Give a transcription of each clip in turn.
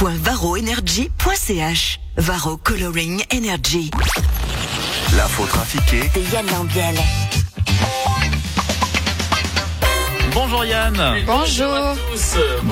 www.varoenergy.ch Varo Coloring Energy. L'info trafiquée De Yann Lambiel. Bonjour Yann. Bonjour.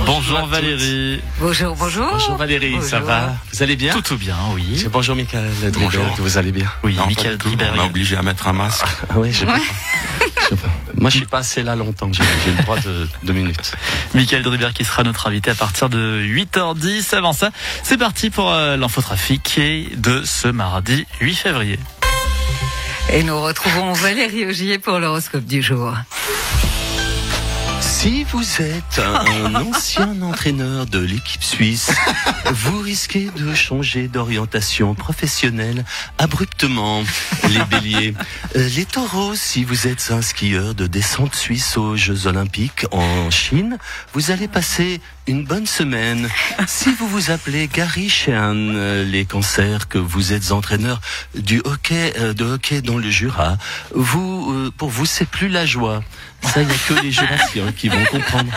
Bonjour Valérie. Bonjour, bonjour. Bonjour Valérie, ça va Vous allez bien Tout tout bien, oui. Bonjour Michael Bonjour. Vous allez bien Oui, Non, Michael. On m'a obligé à mettre un masque. Ah oui, je peux Moi, je suis pas assez là longtemps. J'ai j'ai le droit de deux minutes. Michael Driberg qui sera notre invité à partir de 8h10. Avant ça, c'est parti pour euh, l'infotrafic de ce mardi 8 février. Et nous retrouvons Valérie Augier pour l'horoscope du jour. Si vous êtes? Un ancien entraîneur de l'équipe suisse, vous risquez de changer d'orientation professionnelle abruptement. Les béliers. Euh, Les taureaux, si vous êtes un skieur de descente suisse aux Jeux Olympiques en Chine, vous allez passer une bonne semaine. Si vous vous appelez Gary Sheehan, euh, les cancers, que vous êtes entraîneur du hockey, euh, de hockey dans le Jura, vous, pour vous, c'est plus la joie. Ça, il n'y a que les Jurassiens qui vont comprendre.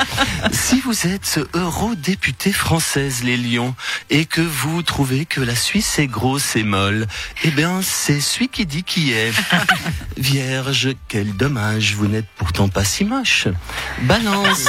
Si vous êtes eurodéputée française, les Lions, et que vous trouvez que la Suisse est grosse et molle, eh bien, c'est celui qui dit qui est. Vierge, quel dommage, vous n'êtes pourtant pas si moche. Balance,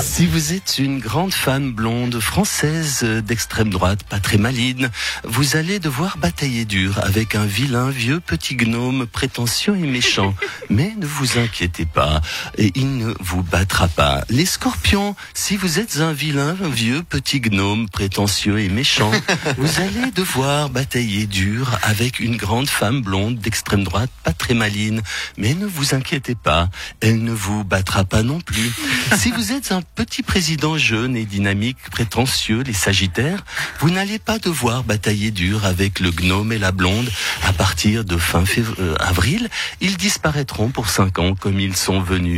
si vous êtes une grande femme blonde française d'extrême droite, pas très maligne, vous allez devoir batailler dur avec un vilain vieux petit gnome prétentieux et méchant. Mais ne vous inquiétez pas, et il ne vous battra pas. Les scorpions, si vous êtes un vilain vieux petit gnome prétentieux et méchant, vous allez devoir batailler dur avec une grande femme blonde d'extrême droite, pas très maline. Mais ne vous inquiétez pas, elle ne vous battra pas non plus. Si vous êtes un petit président jeune et dynamique, prétentieux, les sagittaires, vous n'allez pas devoir batailler dur avec le gnome et la blonde. À partir de fin fév- euh, avril, ils disparaîtront pour cinq ans comme ils sont venus.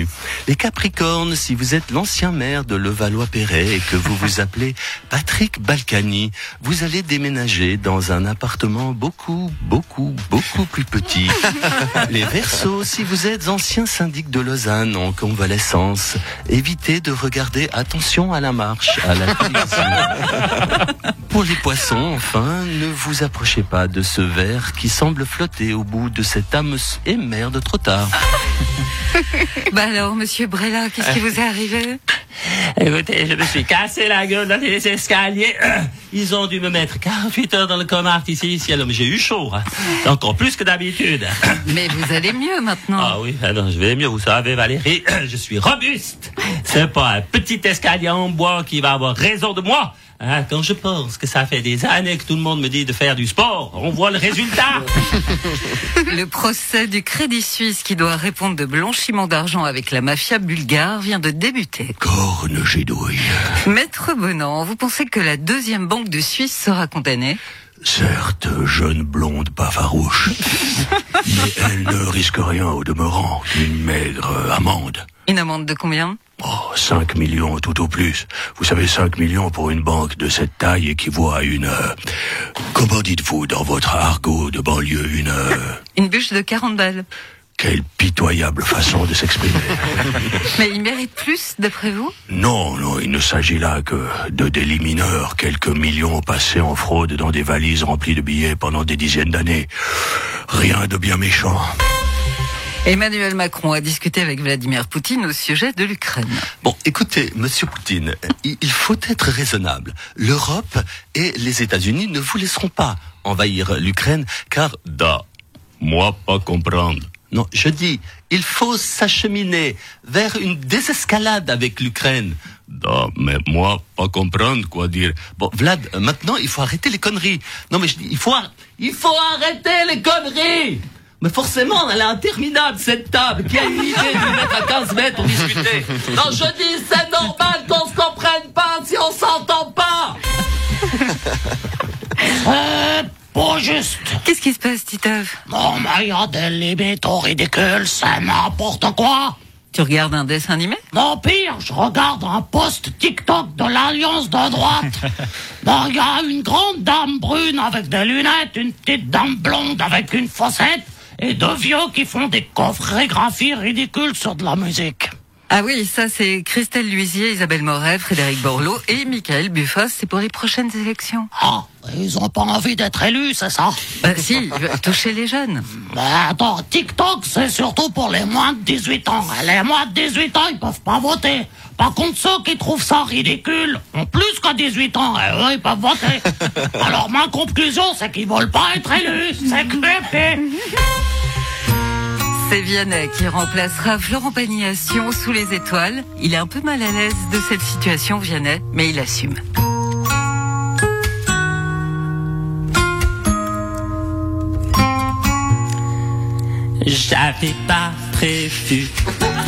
Les capricornes, si vous êtes l'ancien maire de Levallois-Perret et que vous vous appelez Patrick Balkany, vous allez déménager dans un appartement beaucoup, beaucoup, beaucoup plus petit. Les Verseaux, si vous êtes ancien syndic de Lausanne en convalescence, évitez de regarder attention à la marche, à la télévision. Pour les poissons, enfin, ne vous approchez pas de ce verre qui semble flotter au bout de cette âme et merde trop tard. Bah alors, monsieur Brella, qu'est-ce qui vous est arrivé Écoutez, je me suis cassé la gueule dans les escaliers. Ils ont dû me mettre 48 heures dans le coma artificiel. Mais j'ai eu chaud. hein. Encore plus que d'habitude. Mais vous allez mieux maintenant. Ah oui, ah non, je vais mieux, vous savez, Valérie. Je suis robuste. C'est pas un petit escalier en bois qui va avoir raison de moi. Hein, quand je pense que ça fait des années que tout le monde me dit de faire du sport, on voit le résultat. Le procès du Crédit Suisse qui doit répondre de blanchiment d'argent avec la mafia bulgare vient de débuter. Corne gidouille. Maître Bonan, vous pensez que la deuxième banque de Suisse sera condamnée? Certes, jeune blonde pas farouche, mais elle ne risque rien au demeurant qu'une maigre amende. Une amende de combien? Oh, 5 millions tout au plus. Vous savez, 5 millions pour une banque de cette taille équivaut à une... euh, comment dites-vous dans votre argot de banlieue une... euh, Une bûche de 40 balles. Quelle pitoyable façon de s'exprimer. Mais il mérite plus, d'après vous? Non, non, il ne s'agit là que de délits mineurs, quelques millions passés en fraude dans des valises remplies de billets pendant des dizaines d'années. Rien de bien méchant. Emmanuel Macron a discuté avec Vladimir Poutine au sujet de l'Ukraine. Bon, écoutez, Monsieur Poutine, il il faut être raisonnable. L'Europe et les États-Unis ne vous laisseront pas envahir l'Ukraine, car da, moi pas comprendre. Non, je dis, il faut s'acheminer vers une désescalade avec l'Ukraine. Da, mais moi pas comprendre quoi dire. Bon, Vlad, euh, maintenant il faut arrêter les conneries. Non, mais je dis, il faut, il faut arrêter les conneries. Mais forcément, elle est interminable, cette table. Qui a une idée de mettre à 15 mètres pour discuter Non, je dis, c'est normal qu'on se comprenne pas si on s'entend pas Juste. Qu'est-ce qui se passe, Titeuf? Non, mais il y a des limites au ridicule, c'est n'importe quoi. Tu regardes un dessin animé? Non, pire, je regarde un post TikTok de l'Alliance de droite. Bon, il y a une grande dame brune avec des lunettes, une petite dame blonde avec une fossette, et deux vieux qui font des chorégraphies ridicules sur de la musique. Ah oui, ça c'est Christelle Luisier, Isabelle Moret, Frédéric Borloo et Michael Buffos. C'est pour les prochaines élections. Ah, ils ont pas envie d'être élus, c'est ça? Bah si, toucher les jeunes. Mais attends, TikTok, c'est surtout pour les moins de 18 ans. Les moins de 18 ans, ils peuvent pas voter. Par contre, ceux qui trouvent ça ridicule ont plus qu'à 18 ans, et eux, ils peuvent voter. Alors ma conclusion, c'est qu'ils veulent pas être élus. C'est creepy. C'est Vianney qui remplacera Florent Pagny sous les étoiles. Il est un peu mal à l'aise de cette situation, Vianney, mais il assume. J'avais pas prévu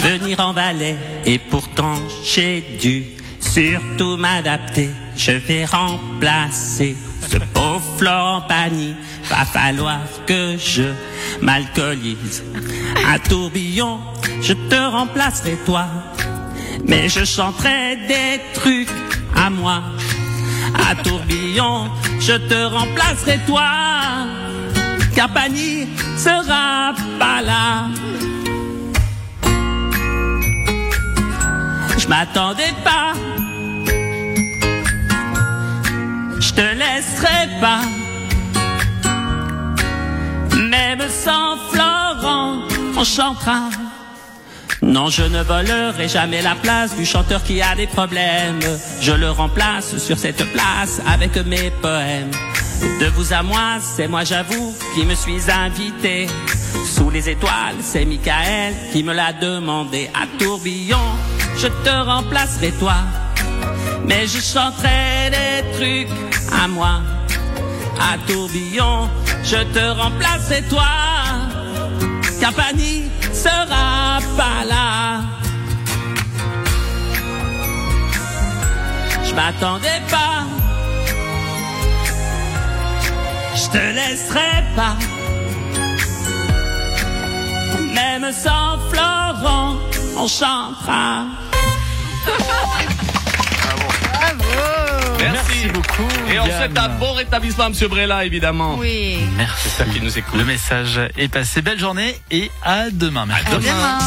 venir en Valais et pourtant j'ai dû surtout m'adapter. Je vais remplacer ce pauvre Florent. Va falloir que je m'alcoolise. Un tourbillon, je te remplacerai toi. Mais je chanterai des trucs à moi. À tourbillon, je te remplacerai toi. Car Pagny sera pas là. Je m'attendais pas. Même sans Florent, on chantera. Non, je ne volerai jamais la place du chanteur qui a des problèmes. Je le remplace sur cette place avec mes poèmes. De vous à moi, c'est moi j'avoue qui me suis invité. Sous les étoiles, c'est Michael qui me l'a demandé. À tourbillon, je te remplacerai toi. Mais je chanterai des trucs à moi. À tourbillon, je te remplacerai toi. Car Pagny sera pas là. Je m'attendais pas. Je te laisserai pas. Même sans Florent, on chantera. Merci beaucoup. Et on Yann. souhaite un bon rétablissement à Monsieur Brella, évidemment. Oui. Merci. J'espère qu'il nous écoute. Le message est passé. Belle journée et à demain. Merci. À demain.